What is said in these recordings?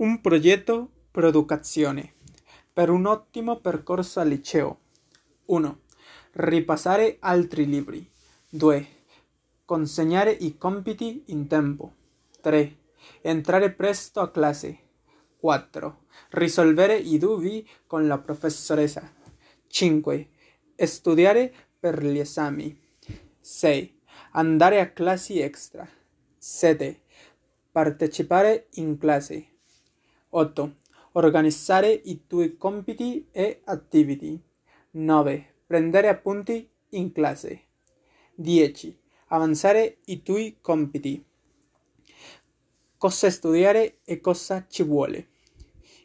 Un progetto Producazione per un ottimo percorso al liceo. 1. Ripassare altri libri. 2. Consegnare i compiti in tempo. 3. Entrare presto a classe. 4. Risolvere i dubbi con la professoressa. 5. Studiare per gli esami. 6. Andare a classi extra. 7. Partecipare in classe. 8. Organizzare i tuoi compiti e attività. 9. Prendere appunti in classe. 10. Avanzare i tuoi compiti. Cosa studiare e cosa ci vuole.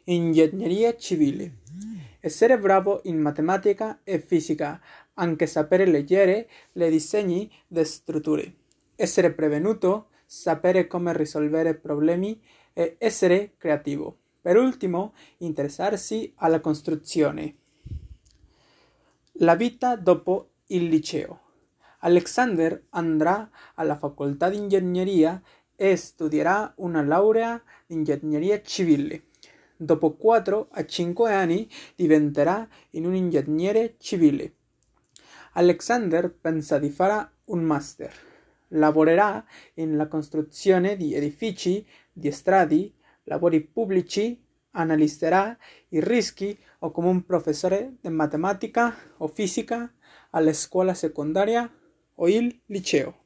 Ingegneria civile. Essere bravo in matematica e fisica, anche sapere leggere le disegni di strutture. Essere prevenuto, sapere come risolvere problemi e essere creativo. Per ultimo, interessarsi alla costruzione. La vita dopo il liceo. Alexander andrà alla facoltà di ingegneria e studierà una laurea in ingegneria civile. Dopo 4 a 5 anni diventerà un ingegnere civile. Alexander pensa di fare un master. Lavorerà nella costruzione di edifici, di strade, lavori pubblici, analizzerà i rischi o come un professore di matematica o fisica alla scuola secondaria o il liceo.